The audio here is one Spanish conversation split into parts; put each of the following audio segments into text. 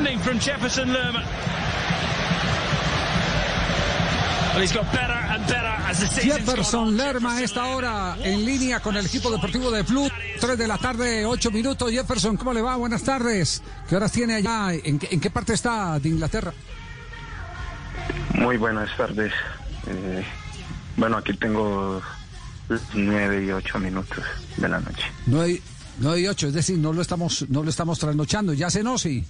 From Jefferson Lerma. Jefferson. Lerma a esta hora en línea con el equipo deportivo de Plus. 3 de la tarde, 8 minutos. Jefferson, ¿cómo le va? Buenas tardes. ¿Qué horas tiene allá? ¿En qué, en qué parte está de Inglaterra? Muy buenas tardes. Eh, bueno, aquí tengo nueve y ocho minutos de la noche. 9, y 8, es decir, no lo estamos, no lo estamos trasnochando. ¿Ya cenó, sí?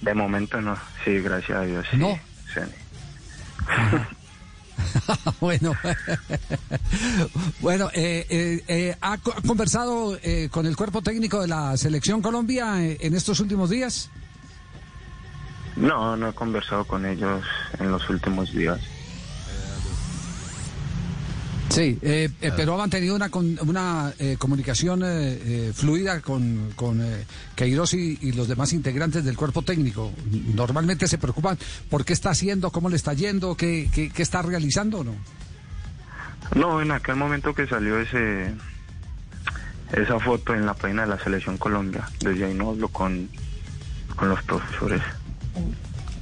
De momento no, sí, gracias a Dios. Sí, No. sí. bueno, bueno, eh, eh, eh, ¿ha co- conversado eh, con el cuerpo técnico de la selección Colombia eh, en estos últimos días? No, no he conversado con ellos en los últimos días. Sí, eh, eh, pero ha mantenido una, con- una eh, comunicación eh, eh, fluida con, con Queiroz y, y los demás integrantes del cuerpo técnico. Normalmente se preocupan por qué está haciendo, cómo le está yendo, qué, qué, qué está realizando, ¿o ¿no? No, en aquel momento que salió ese esa foto en la página de la selección Colombia, desde ahí no hablo con, con los profesores.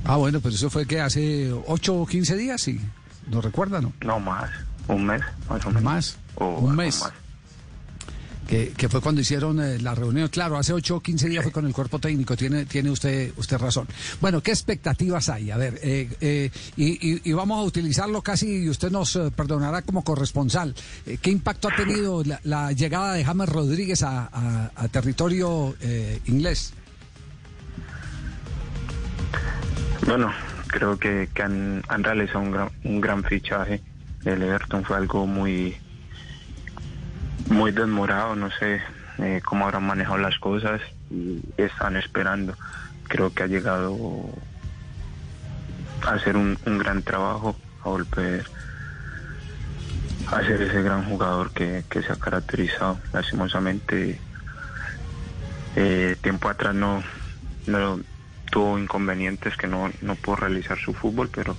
Ah, bueno, pero eso fue que hace 8 o 15 días, sí. ¿No recuerda, no? No más, un mes más o menos. Más, O un mes. más. Que, que fue cuando hicieron eh, la reunión. Claro, hace 8 o 15 días fue con el cuerpo técnico. Tiene, tiene usted, usted razón. Bueno, ¿qué expectativas hay? A ver, eh, eh, y, y- y vamos a utilizarlo casi, y usted nos eh, perdonará como corresponsal. Eh, ¿Qué impacto ha tenido la, la llegada de James Rodríguez a, a- a territorio inglés? Bueno, creo que, que han, han realizado un gran, un gran fichaje. El Everton fue algo muy muy desmorado, no sé eh, cómo habrán manejado las cosas y están esperando. Creo que ha llegado a hacer un, gran trabajo, a volver a ser ese gran jugador que, que se ha caracterizado. Lastimosamente, eh, tiempo atrás no, no tuvo inconvenientes que no, no pudo realizar su fútbol, pero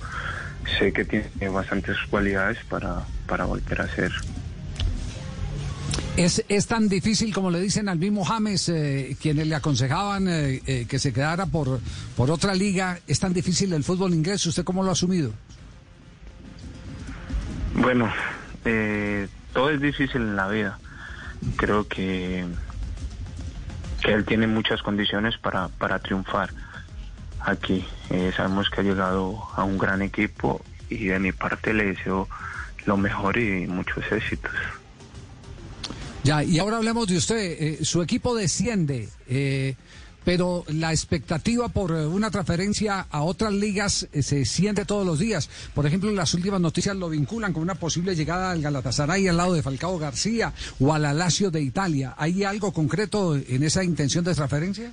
sé que tiene bastantes cualidades para, para volver a ser ¿Es, es tan difícil como le dicen al mismo James, eh, quienes le aconsejaban eh, eh, que se quedara por, por otra liga? ¿Es tan difícil el fútbol inglés? ¿Usted cómo lo ha asumido? Bueno, eh, todo es difícil en la vida. Creo que, que él tiene muchas condiciones para, para triunfar aquí. Eh, sabemos que ha llegado a un gran equipo y de mi parte le deseo lo mejor y muchos éxitos. Ya, y ahora hablemos de usted. Eh, su equipo desciende, eh, pero la expectativa por una transferencia a otras ligas se siente todos los días. Por ejemplo, las últimas noticias lo vinculan con una posible llegada al Galatasaray al lado de Falcao García o al Lazio de Italia. ¿Hay algo concreto en esa intención de transferencia?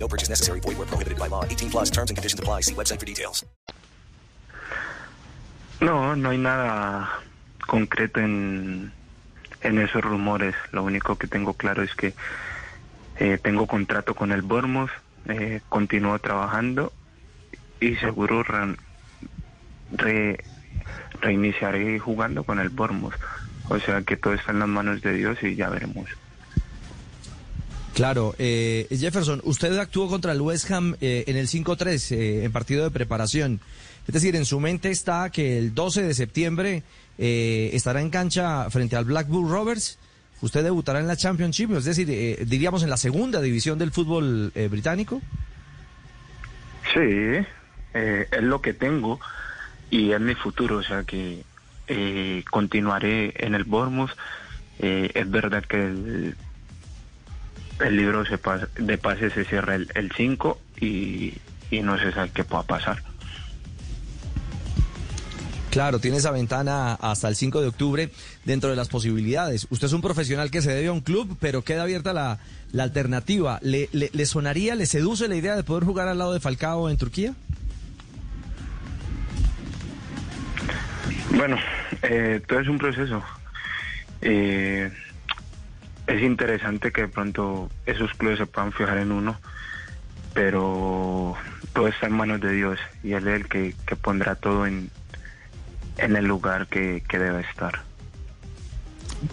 No purchase necessary. Void where prohibited by law. 18 plus terms and conditions apply. See website for details. No, no hay nada concreto en, en esos rumores. Lo único que tengo claro es que eh, tengo contrato con el Bournemouth, eh, continúo trabajando y seguro re- re- reiniciaré jugando con el Bournemouth. O sea que todo está en las manos de Dios y ya veremos. Claro, eh, Jefferson, usted actuó contra el West Ham eh, en el 5-3, eh, en partido de preparación. Es decir, en su mente está que el 12 de septiembre eh, estará en cancha frente al Blackburn Rovers. Usted debutará en la Championship, es decir, eh, diríamos en la segunda división del fútbol británico. Sí, es lo que tengo y es mi futuro, o sea que continuaré en el Bournemouth. Es verdad que el, el libro se pas- de pases se cierra el, el 5 y, y no se sabe qué pueda pasar. Claro, tiene esa ventana hasta el 5 de octubre dentro de las posibilidades. Usted es un profesional que se debe a un club, pero queda abierta la, la alternativa. ¿Le, le, le sonaría, le seduce la idea de poder jugar al lado de Falcao en Turquía? Bueno, eh, todo es un proceso. Eh, es interesante que de pronto esos clubes se puedan fijar en uno, pero todo está en manos de Dios y Él es el que, que pondrá todo en, en el lugar que, que debe estar.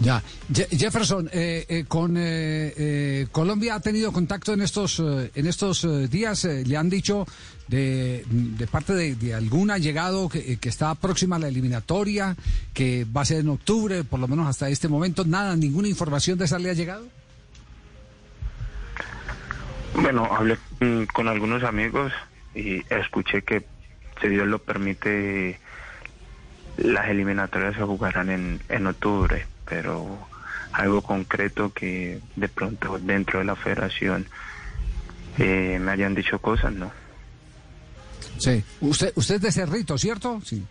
Ya, Je- Jefferson, eh, eh, con eh, eh, Colombia ha tenido contacto en estos eh, en estos días. le han dicho de, parte de, de algún allegado que, que está próxima a la eliminatoria, que va a ser en octubre, por lo menos hasta este momento. Nada, ninguna información de esa le ha llegado. Bueno, hablé mm, con algunos amigos y escuché que, si Dios lo permite, las eliminatorias se jugarán en, en octubre, pero algo concreto que de pronto dentro de la federación eh, me hayan dicho cosas, ¿no? Sí. Usted usted es de Cerrito, ¿cierto? Sí.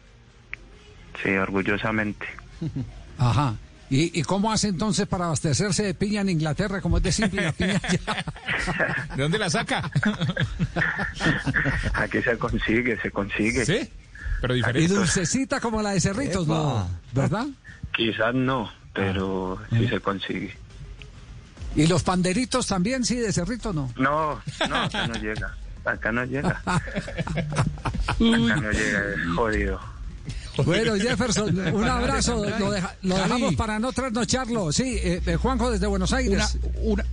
Sí, orgullosamente. Ajá. ¿Y, ¿Y cómo hace entonces para abastecerse de piña en Inglaterra, como es de simple la piña? ¿De dónde la saca? Aquí se consigue, se consigue. ¿Sí? Pero Y diferente. dulcecita como la de Cerritos, ¿no? ¿Verdad? Quizás no, pero sí se consigue. ¿Y los panderitos también, sí, de Cerrito, no? No, no, acá no llega. Acá no llega. Acá no llega, es jodido. Bueno, Jefferson, un abrazo. Lo, deja- lo Javi. dejamos para no trasnocharlo. Sí, eh, eh, Juanjo desde Buenos Aires. una, una,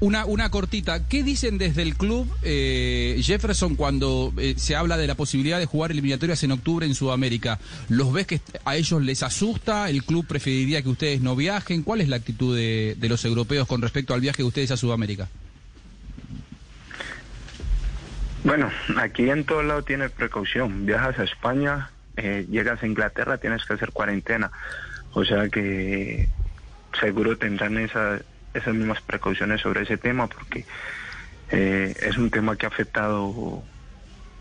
una cortita. ¿Qué dicen desde el club eh, Jefferson cuando eh, se habla de la posibilidad de jugar eliminatorias en octubre en Sudamérica? ¿Los ves que a ellos les asusta? ¿El club preferiría que ustedes no viajen? ¿Cuál es la actitud de, de los europeos con respecto al viaje de ustedes a Sudamérica? Bueno, aquí en todo lado tienes precaución. Viajas a España, eh, llegas a Inglaterra, tienes que hacer cuarentena. O sea que seguro tendrán esa- esas mismas precauciones sobre ese tema porque eh, es un tema que ha afectado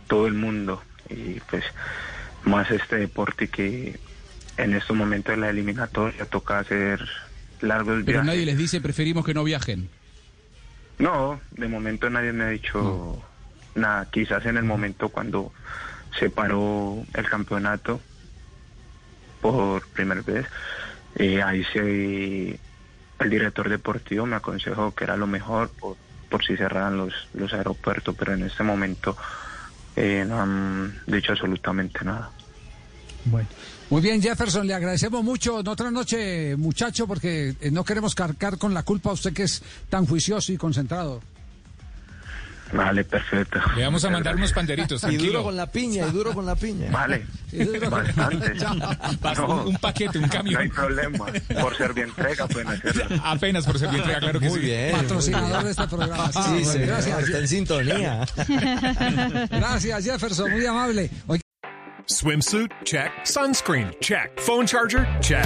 todo el mundo y pues más este deporte que en estos momentos de la eliminatoria toca hacer largos Pero viajes. nadie les dice preferimos que no viajen. No, de momento nadie me ha dicho nada. Quizás en el momento cuando se paró el campeonato por primera vez, eh, ahí sí el director deportivo me aconsejó que era lo mejor por, por si cerraran los, los aeropuertos, pero en este momento eh, no han dicho absolutamente nada. Muy bien, Jefferson, le agradecemos mucho. En otra noche, muchacho, porque eh, no queremos cargar con la culpa a usted que es tan juicioso y concentrado. Vale, perfecto. Le vamos a mandar unos panderitos, Y duro tranquilo. con la piña, y duro con la piña. Vale, Y duro- bastante. Basta- No, un paquete, un no camión. hay problema. Por ser bien entrega pueden hacerlo. Apenas por ser bien entrega, claro que Muy sí. bien. Patrocinador de este programa. Sí, Sí, bueno, señor, gracias. está en sintonía. Gracias, Jefferson, muy amable. Swimsuit? Check. Sunscreen? Check. Phone charger? Check.